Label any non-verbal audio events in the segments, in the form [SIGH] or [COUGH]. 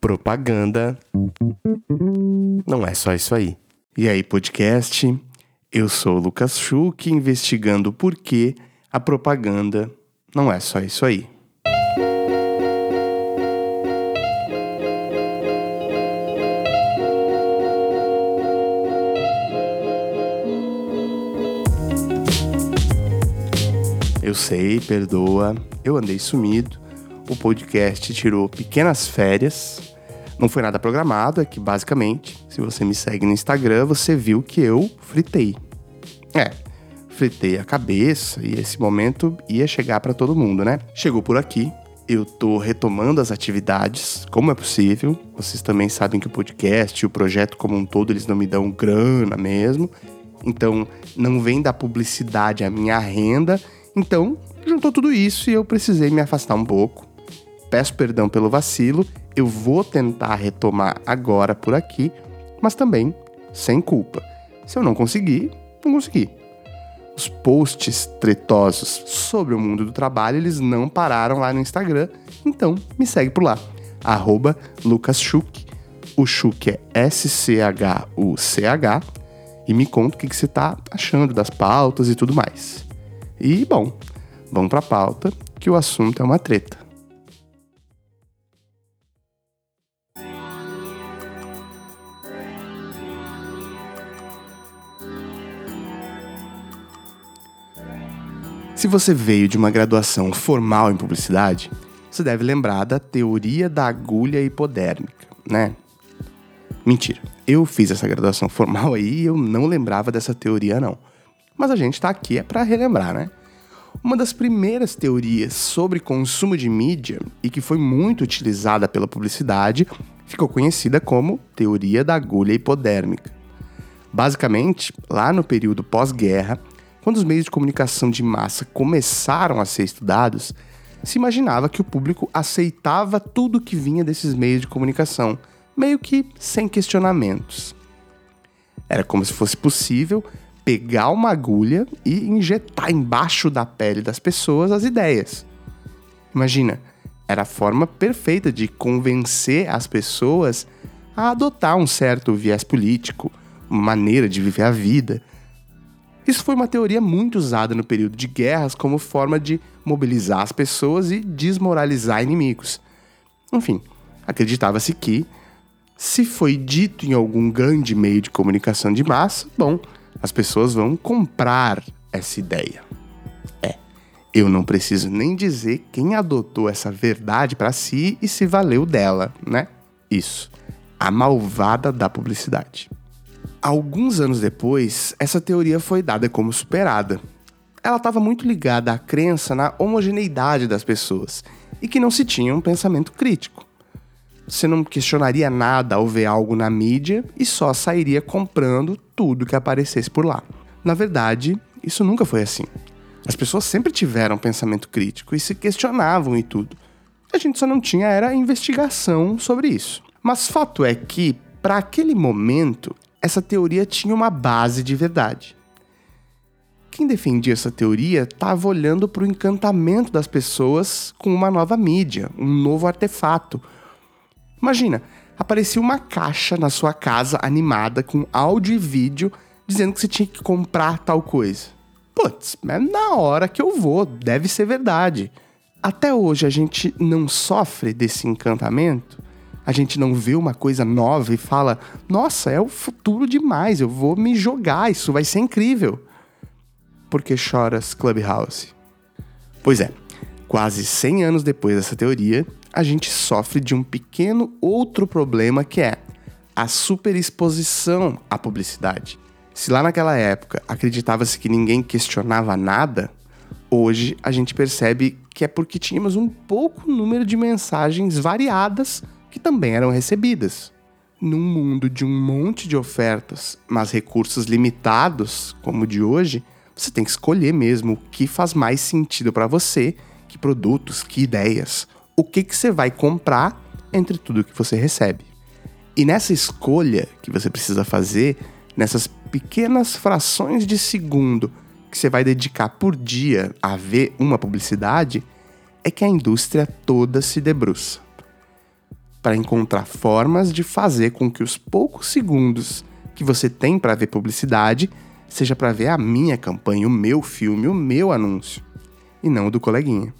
Propaganda não é só isso aí. E aí, podcast? Eu sou o Lucas Schuch, investigando por que a propaganda não é só isso aí. Eu sei, perdoa, eu andei sumido. O podcast tirou pequenas férias. Não foi nada programado, é que basicamente, se você me segue no Instagram, você viu que eu fritei. É, fritei a cabeça e esse momento ia chegar para todo mundo, né? Chegou por aqui, eu tô retomando as atividades, como é possível. Vocês também sabem que o podcast o projeto como um todo, eles não me dão grana mesmo. Então, não vem da publicidade a minha renda então, juntou tudo isso e eu precisei me afastar um pouco. Peço perdão pelo vacilo, eu vou tentar retomar agora por aqui, mas também sem culpa. Se eu não conseguir, não consegui. Os posts tretosos sobre o mundo do trabalho, eles não pararam lá no Instagram, então me segue por lá, arroba lucasschuch, o Schuch é S-C-H-U-C-H, e me conta o que, que você está achando das pautas e tudo mais. E, bom, vamos para a pauta, que o assunto é uma treta. Se você veio de uma graduação formal em publicidade, você deve lembrar da teoria da agulha hipodérmica, né? Mentira. Eu fiz essa graduação formal aí e eu não lembrava dessa teoria não mas a gente está aqui é para relembrar, né? Uma das primeiras teorias sobre consumo de mídia e que foi muito utilizada pela publicidade ficou conhecida como teoria da agulha hipodérmica. Basicamente, lá no período pós-guerra, quando os meios de comunicação de massa começaram a ser estudados, se imaginava que o público aceitava tudo que vinha desses meios de comunicação, meio que sem questionamentos. Era como se fosse possível pegar uma agulha e injetar embaixo da pele das pessoas as ideias. Imagina, era a forma perfeita de convencer as pessoas a adotar um certo viés político, uma maneira de viver a vida. Isso foi uma teoria muito usada no período de guerras como forma de mobilizar as pessoas e desmoralizar inimigos. Enfim, acreditava-se que, se foi dito em algum grande meio de comunicação de massa, bom, as pessoas vão comprar essa ideia. É, eu não preciso nem dizer quem adotou essa verdade para si e se valeu dela, né? Isso, a malvada da publicidade. Alguns anos depois, essa teoria foi dada como superada. Ela estava muito ligada à crença na homogeneidade das pessoas e que não se tinha um pensamento crítico. Você não questionaria nada ao ver algo na mídia e só sairia comprando tudo que aparecesse por lá. Na verdade, isso nunca foi assim. As pessoas sempre tiveram pensamento crítico e se questionavam e tudo. A gente só não tinha era investigação sobre isso. Mas fato é que, para aquele momento, essa teoria tinha uma base de verdade. Quem defendia essa teoria estava olhando para o encantamento das pessoas com uma nova mídia, um novo artefato, Imagina, aparecia uma caixa na sua casa animada com áudio e vídeo dizendo que você tinha que comprar tal coisa. Putz, é na hora que eu vou, deve ser verdade. Até hoje a gente não sofre desse encantamento? A gente não vê uma coisa nova e fala: nossa, é o futuro demais, eu vou me jogar, isso vai ser incrível. Por que choras, Clubhouse? Pois é, quase 100 anos depois dessa teoria, a gente sofre de um pequeno outro problema que é a superexposição à publicidade. Se lá naquela época acreditava-se que ninguém questionava nada, hoje a gente percebe que é porque tínhamos um pouco número de mensagens variadas que também eram recebidas. Num mundo de um monte de ofertas, mas recursos limitados, como o de hoje, você tem que escolher mesmo o que faz mais sentido para você, que produtos, que ideias o que, que você vai comprar entre tudo que você recebe. E nessa escolha que você precisa fazer, nessas pequenas frações de segundo que você vai dedicar por dia a ver uma publicidade, é que a indústria toda se debruça. Para encontrar formas de fazer com que os poucos segundos que você tem para ver publicidade seja para ver a minha campanha, o meu filme, o meu anúncio, e não o do coleguinha.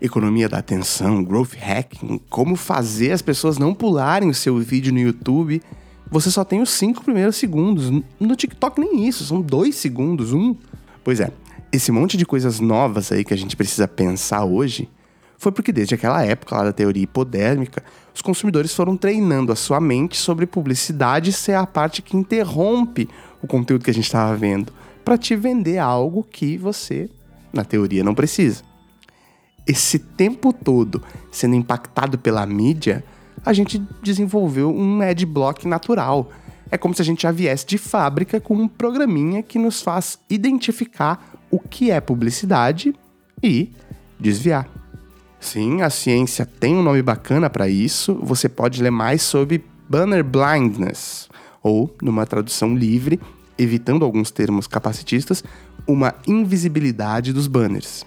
Economia da atenção, growth hacking, como fazer as pessoas não pularem o seu vídeo no YouTube. Você só tem os cinco primeiros segundos. No TikTok nem isso, são dois segundos, um. Pois é, esse monte de coisas novas aí que a gente precisa pensar hoje foi porque desde aquela época lá da teoria hipodérmica, os consumidores foram treinando a sua mente sobre publicidade ser a parte que interrompe o conteúdo que a gente estava vendo para te vender algo que você, na teoria, não precisa. Esse tempo todo sendo impactado pela mídia, a gente desenvolveu um adblock natural. É como se a gente já viesse de fábrica com um programinha que nos faz identificar o que é publicidade e desviar. Sim, a ciência tem um nome bacana para isso. Você pode ler mais sobre banner blindness, ou, numa tradução livre, evitando alguns termos capacitistas, uma invisibilidade dos banners.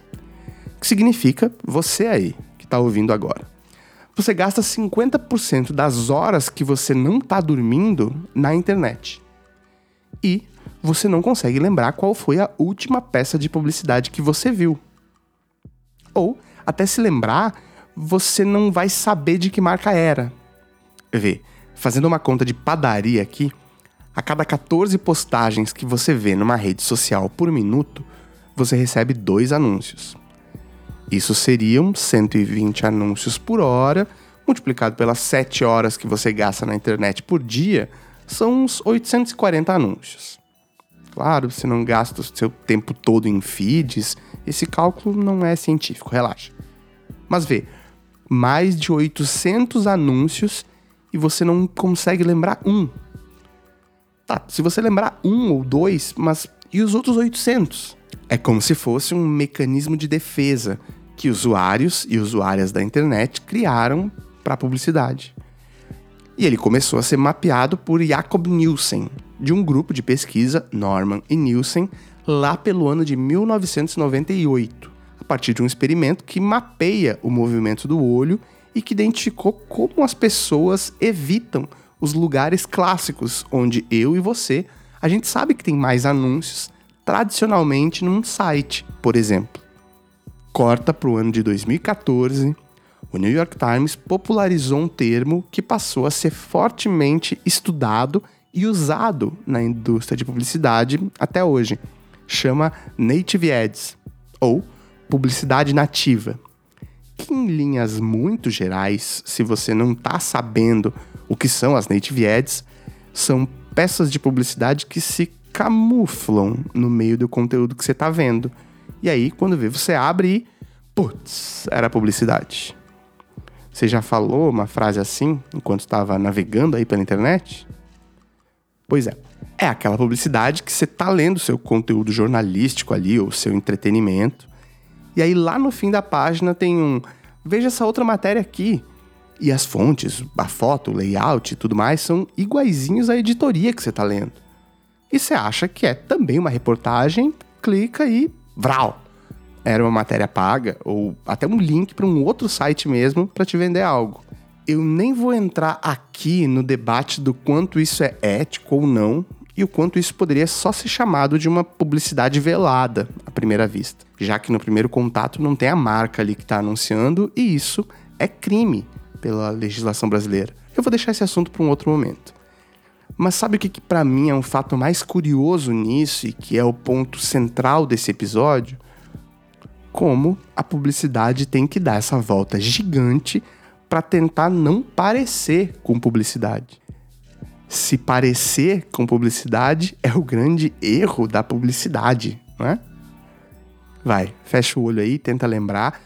Que significa você aí, que está ouvindo agora. Você gasta 50% das horas que você não está dormindo na internet. E você não consegue lembrar qual foi a última peça de publicidade que você viu. Ou até se lembrar, você não vai saber de que marca era. Vê, fazendo uma conta de padaria aqui, a cada 14 postagens que você vê numa rede social por minuto, você recebe dois anúncios. Isso seriam 120 anúncios por hora, multiplicado pelas 7 horas que você gasta na internet por dia, são uns 840 anúncios. Claro, você não gasta o seu tempo todo em feeds, esse cálculo não é científico, relaxa. Mas vê, mais de 800 anúncios e você não consegue lembrar um. Tá, se você lembrar um ou dois, mas e os outros 800? É como se fosse um mecanismo de defesa que usuários e usuárias da internet criaram para publicidade. E ele começou a ser mapeado por Jacob Nielsen, de um grupo de pesquisa, Norman e Nielsen, lá pelo ano de 1998 partir de um experimento que mapeia o movimento do olho e que identificou como as pessoas evitam os lugares clássicos onde eu e você a gente sabe que tem mais anúncios tradicionalmente num site, por exemplo. Corta para o ano de 2014, o New York Times popularizou um termo que passou a ser fortemente estudado e usado na indústria de publicidade até hoje. Chama Native Ads, ou publicidade nativa. Que em linhas muito gerais, se você não está sabendo o que são as native ads, são peças de publicidade que se camuflam no meio do conteúdo que você está vendo. E aí, quando vê, você abre e. Putz, era publicidade. Você já falou uma frase assim enquanto estava navegando aí pela internet? Pois é. É aquela publicidade que você está lendo seu conteúdo jornalístico ali, ou seu entretenimento, e aí lá no fim da página tem um. Veja essa outra matéria aqui. E as fontes, a foto, o layout e tudo mais são iguaizinhos à editoria que você está lendo. E você acha que é também uma reportagem, clica e vral. Era uma matéria paga ou até um link para um outro site mesmo para te vender algo. Eu nem vou entrar aqui no debate do quanto isso é ético ou não, e o quanto isso poderia só ser chamado de uma publicidade velada à primeira vista, já que no primeiro contato não tem a marca ali que está anunciando e isso é crime pela legislação brasileira. Eu vou deixar esse assunto para um outro momento. Mas sabe o que, que para mim é um fato mais curioso nisso e que é o ponto central desse episódio? Como a publicidade tem que dar essa volta gigante para tentar não parecer com publicidade se parecer com publicidade é o grande erro da publicidade, não é? Vai, fecha o olho aí, tenta lembrar.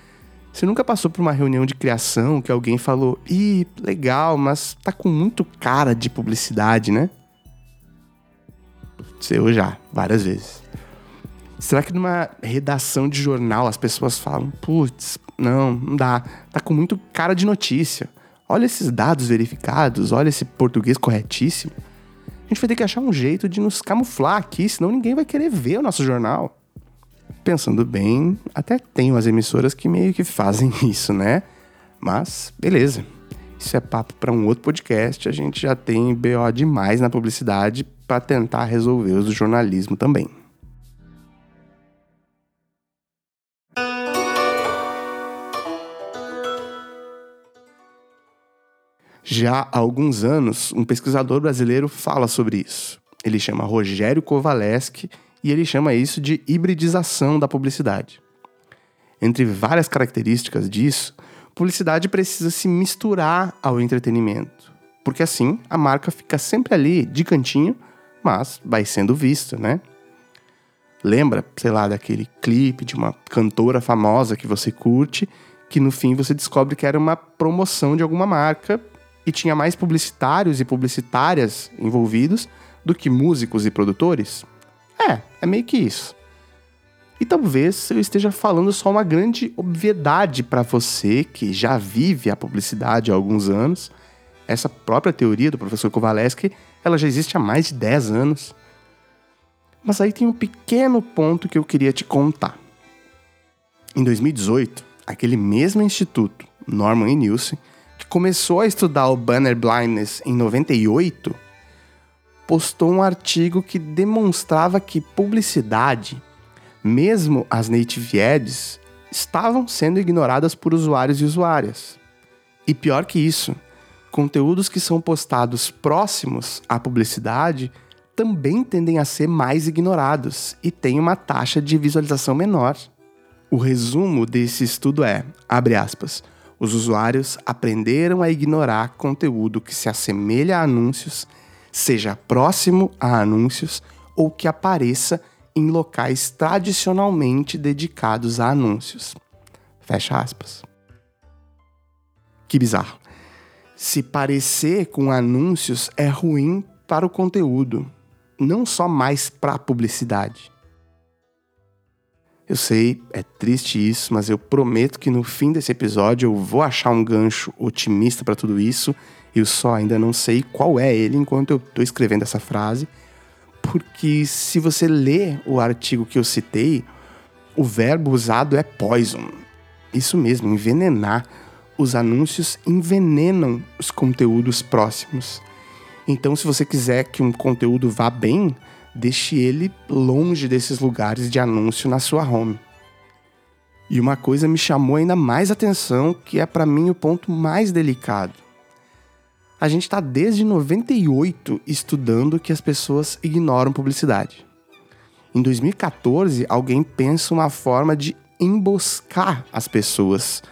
Você nunca passou por uma reunião de criação que alguém falou: "Ih, legal, mas tá com muito cara de publicidade, né?" Eu já, várias vezes. Será que numa redação de jornal as pessoas falam: "Putz, não, não dá, tá com muito cara de notícia"? Olha esses dados verificados, olha esse português corretíssimo. A gente vai ter que achar um jeito de nos camuflar aqui, senão ninguém vai querer ver o nosso jornal. Pensando bem, até tem umas emissoras que meio que fazem [LAUGHS] isso, né? Mas, beleza. isso é papo para um outro podcast. A gente já tem BO demais na publicidade para tentar resolver os do jornalismo também. Já há alguns anos, um pesquisador brasileiro fala sobre isso. Ele chama Rogério Kovaleski e ele chama isso de hibridização da publicidade. Entre várias características disso, publicidade precisa se misturar ao entretenimento, porque assim a marca fica sempre ali de cantinho, mas vai sendo vista, né? Lembra, sei lá, daquele clipe de uma cantora famosa que você curte, que no fim você descobre que era uma promoção de alguma marca e tinha mais publicitários e publicitárias envolvidos do que músicos e produtores? É, é meio que isso. E talvez eu esteja falando só uma grande obviedade para você que já vive a publicidade há alguns anos. Essa própria teoria do professor Kowaleski, ela já existe há mais de 10 anos. Mas aí tem um pequeno ponto que eu queria te contar. Em 2018, aquele mesmo instituto, Norman e Nielsen, começou a estudar o banner blindness em 98, postou um artigo que demonstrava que publicidade, mesmo as native ads, estavam sendo ignoradas por usuários e usuárias. E pior que isso, conteúdos que são postados próximos à publicidade também tendem a ser mais ignorados e têm uma taxa de visualização menor. O resumo desse estudo é, abre aspas, os usuários aprenderam a ignorar conteúdo que se assemelha a anúncios, seja próximo a anúncios ou que apareça em locais tradicionalmente dedicados a anúncios. Fecha aspas. Que bizarro. Se parecer com anúncios é ruim para o conteúdo, não só mais para a publicidade. Eu sei, é triste isso, mas eu prometo que no fim desse episódio eu vou achar um gancho otimista para tudo isso. Eu só ainda não sei qual é ele enquanto eu estou escrevendo essa frase, porque se você ler o artigo que eu citei, o verbo usado é poison. Isso mesmo, envenenar. Os anúncios envenenam os conteúdos próximos. Então, se você quiser que um conteúdo vá bem, deixe ele longe desses lugares de anúncio na sua home. E uma coisa me chamou ainda mais atenção, que é para mim o ponto mais delicado. A gente está desde 98 estudando que as pessoas ignoram publicidade. Em 2014, alguém pensa uma forma de emboscar as pessoas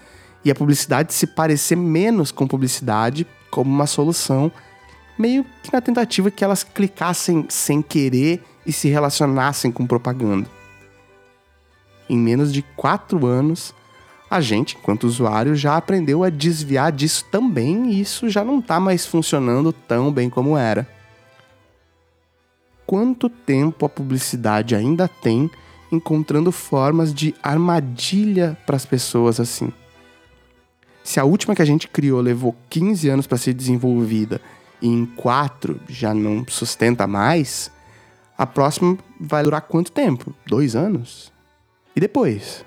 e a publicidade se parecer menos com publicidade como uma solução meio que na tentativa que elas clicassem sem querer e se relacionassem com propaganda. Em menos de quatro anos, a gente, enquanto usuário, já aprendeu a desviar disso também e isso já não está mais funcionando tão bem como era. Quanto tempo a publicidade ainda tem encontrando formas de armadilha para as pessoas assim? Se a última que a gente criou levou 15 anos para ser desenvolvida em quatro já não sustenta mais, a próxima vai durar quanto tempo? Dois anos? E depois?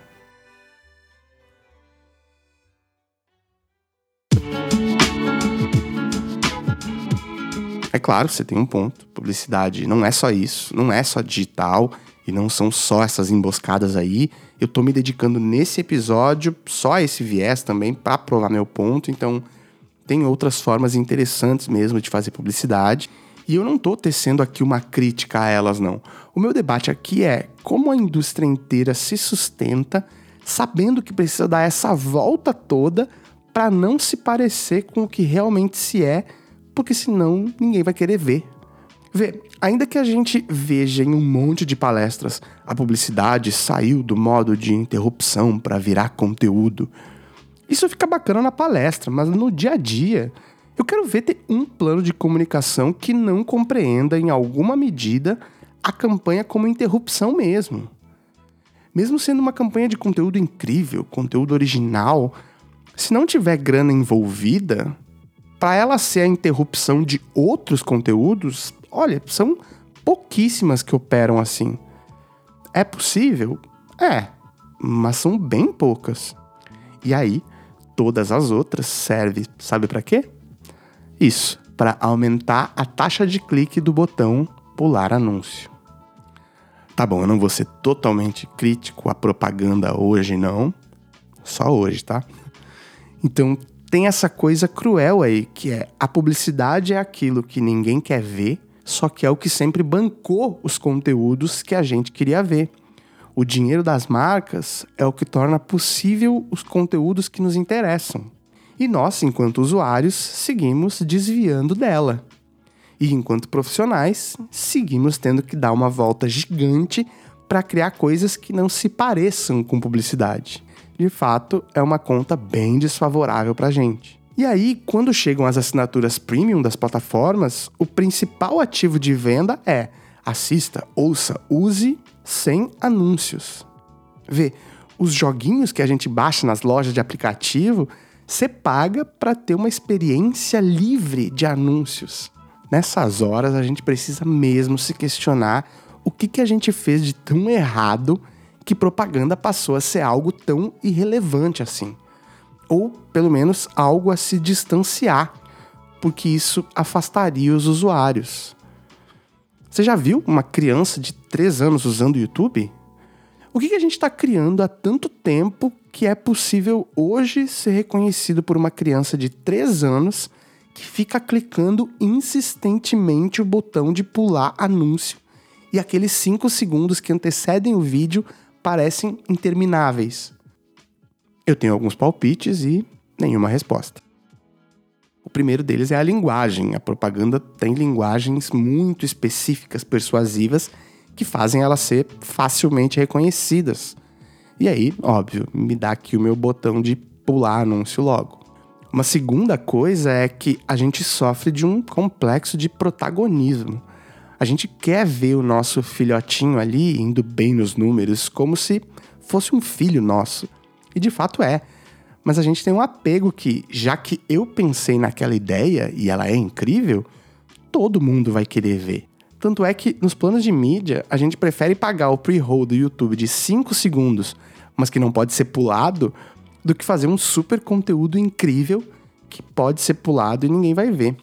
É claro, você tem um ponto. Publicidade não é só isso, não é só digital e não são só essas emboscadas aí. Eu tô me dedicando nesse episódio só a esse viés também para provar meu ponto, então tem outras formas interessantes mesmo de fazer publicidade. E eu não estou tecendo aqui uma crítica a elas, não. O meu debate aqui é como a indústria inteira se sustenta sabendo que precisa dar essa volta toda para não se parecer com o que realmente se é, porque senão ninguém vai querer ver. Vê, ainda que a gente veja em um monte de palestras a publicidade saiu do modo de interrupção para virar conteúdo, isso fica bacana na palestra, mas no dia a dia, eu quero ver ter um plano de comunicação que não compreenda, em alguma medida, a campanha como interrupção mesmo. Mesmo sendo uma campanha de conteúdo incrível, conteúdo original, se não tiver grana envolvida, para ela ser a interrupção de outros conteúdos, olha, são pouquíssimas que operam assim. É possível? É, mas são bem poucas. E aí, todas as outras serve, sabe para quê? Isso, para aumentar a taxa de clique do botão pular anúncio. Tá bom, eu não vou ser totalmente crítico à propaganda hoje, não. Só hoje, tá? Então tem essa coisa cruel aí, que é a publicidade é aquilo que ninguém quer ver, só que é o que sempre bancou os conteúdos que a gente queria ver. O dinheiro das marcas é o que torna possível os conteúdos que nos interessam. E nós, enquanto usuários, seguimos desviando dela. E enquanto profissionais, seguimos tendo que dar uma volta gigante para criar coisas que não se pareçam com publicidade. De fato, é uma conta bem desfavorável para a gente. E aí, quando chegam as assinaturas premium das plataformas, o principal ativo de venda é assista, ouça, use sem anúncios. Vê, os joguinhos que a gente baixa nas lojas de aplicativo, você paga para ter uma experiência livre de anúncios. Nessas horas a gente precisa mesmo se questionar o que, que a gente fez de tão errado que propaganda passou a ser algo tão irrelevante assim. Ou, pelo menos, algo a se distanciar, porque isso afastaria os usuários. Você já viu uma criança de 3 anos usando o YouTube? O que, a gente está criando há tanto tempo que é possível hoje ser reconhecido por uma criança de 3 anos que fica clicando insistentemente o botão de pular anúncio e aqueles 5 segundos que antecedem o vídeo parecem intermináveis? Eu tenho alguns palpites e nenhuma resposta. O primeiro deles é a linguagem. A propaganda tem linguagens muito específicas, persuasivas, que fazem elas ser facilmente reconhecidas. E aí, óbvio, me dá aqui o meu botão de pular anúncio logo. Uma segunda coisa é que a gente sofre de um complexo de protagonismo. A gente quer ver o nosso filhotinho ali indo bem nos números, como se fosse um filho nosso. E de fato é. Mas a gente tem um apego que, já que eu pensei naquela ideia e ela é incrível, todo mundo vai querer ver. Tanto é que nos planos de mídia, a gente prefere pagar o pre-roll do YouTube de 5 segundos, mas que não pode ser pulado, do que fazer um super conteúdo incrível que pode ser pulado e ninguém vai ver.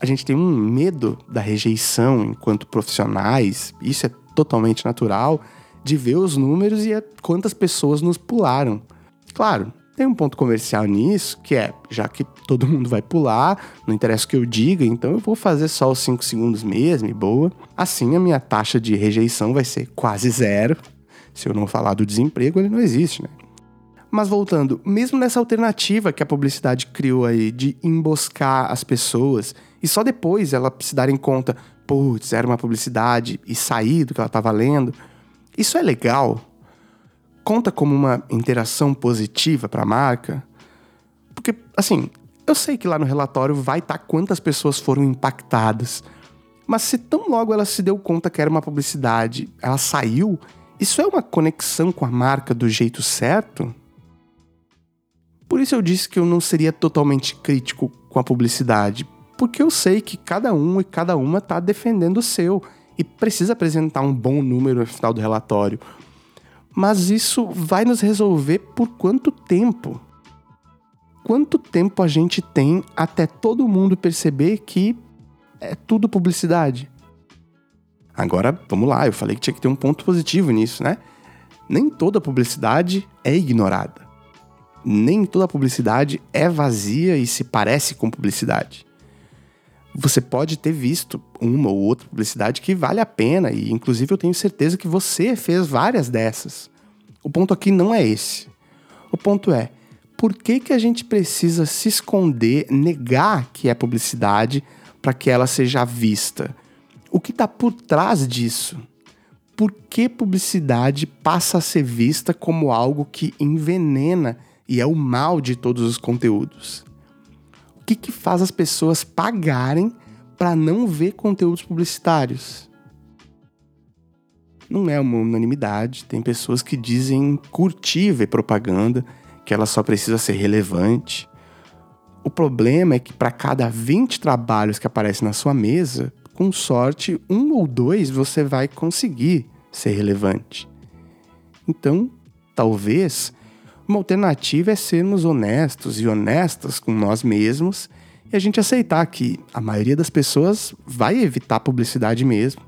A gente tem um medo da rejeição enquanto profissionais, isso é totalmente natural, de ver os números e quantas pessoas nos pularam. Claro, tem um ponto comercial nisso, que é, já que todo [LAUGHS] mundo vai pular, não interessa o que eu diga, então eu vou fazer só os 5 segundos mesmo e boa. Assim a minha taxa de rejeição vai ser quase zero. Se eu não falar do desemprego, ele não existe, né? Mas voltando, mesmo nessa alternativa que a publicidade criou aí de emboscar as pessoas e só depois ela se darem conta, putz, era uma publicidade e sair do que ela estava lendo, isso é legal? Conta como uma interação positiva para a marca? Porque, assim, eu sei que lá no relatório vai estar tá quantas pessoas foram impactadas, mas se tão logo ela se deu conta que era uma publicidade, ela saiu, isso é uma conexão com a marca do jeito certo? Por isso eu disse que eu não seria totalmente crítico com a publicidade, porque eu sei que cada um e cada uma está defendendo o seu e precisa apresentar um bom número no final do relatório. Mas isso vai nos resolver por quanto tempo? Quanto tempo a gente tem até todo mundo perceber que é tudo publicidade? Agora, vamos lá, eu falei que tinha que ter um ponto positivo nisso, né? Nem toda publicidade é ignorada nem toda publicidade é vazia e se parece com publicidade. Você pode ter visto uma ou outra publicidade que vale a pena, e inclusive eu tenho certeza que você fez várias dessas. O ponto aqui não é esse. O ponto é, por que, que a gente precisa se esconder, negar que é publicidade para que ela seja vista? O que está por trás disso? Por que publicidade passa a ser vista como algo que envenena e é o mal de todos os conteúdos. Que, que faz as pessoas pagarem para não ver conteúdos publicitários? Não é uma unanimidade. Tem pessoas que dizem curtir ver propaganda, que ela só precisa ser relevante. O problema é que para cada 20 trabalhos que aparecem na sua mesa, com sorte, um ou dois você vai conseguir ser relevante. Então, talvez Uma alternativa é sermos honestos e honestas com nós mesmos e a gente aceitar que a maioria das pessoas vai evitar publicidade mesmo,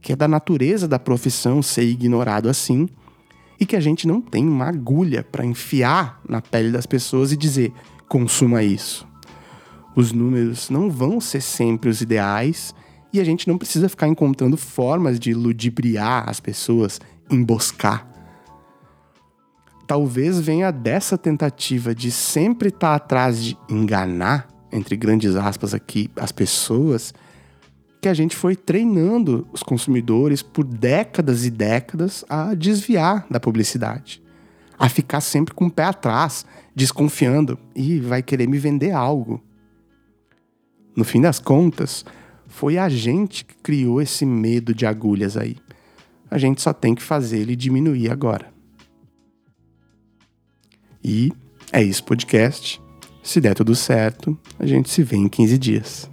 que é da natureza da profissão ser ignorado assim e que a gente não tem uma agulha para enfiar na pele das pessoas e dizer consuma isso. Os números não vão ser sempre os ideais e a gente não precisa ficar encontrando formas de ludibriar as pessoas, emboscar talvez venha dessa tentativa de sempre estar tá atrás de enganar, entre grandes aspas aqui, as pessoas, que a gente foi treinando os consumidores por décadas e décadas a desviar da publicidade, a ficar sempre com o pé atrás, desconfiando e vai querer me vender algo. No fim das contas, foi a gente que criou esse medo de agulhas aí. A gente só tem que fazer ele diminuir agora. E é isso, podcast. Se der tudo certo, a gente se vê em 15 dias.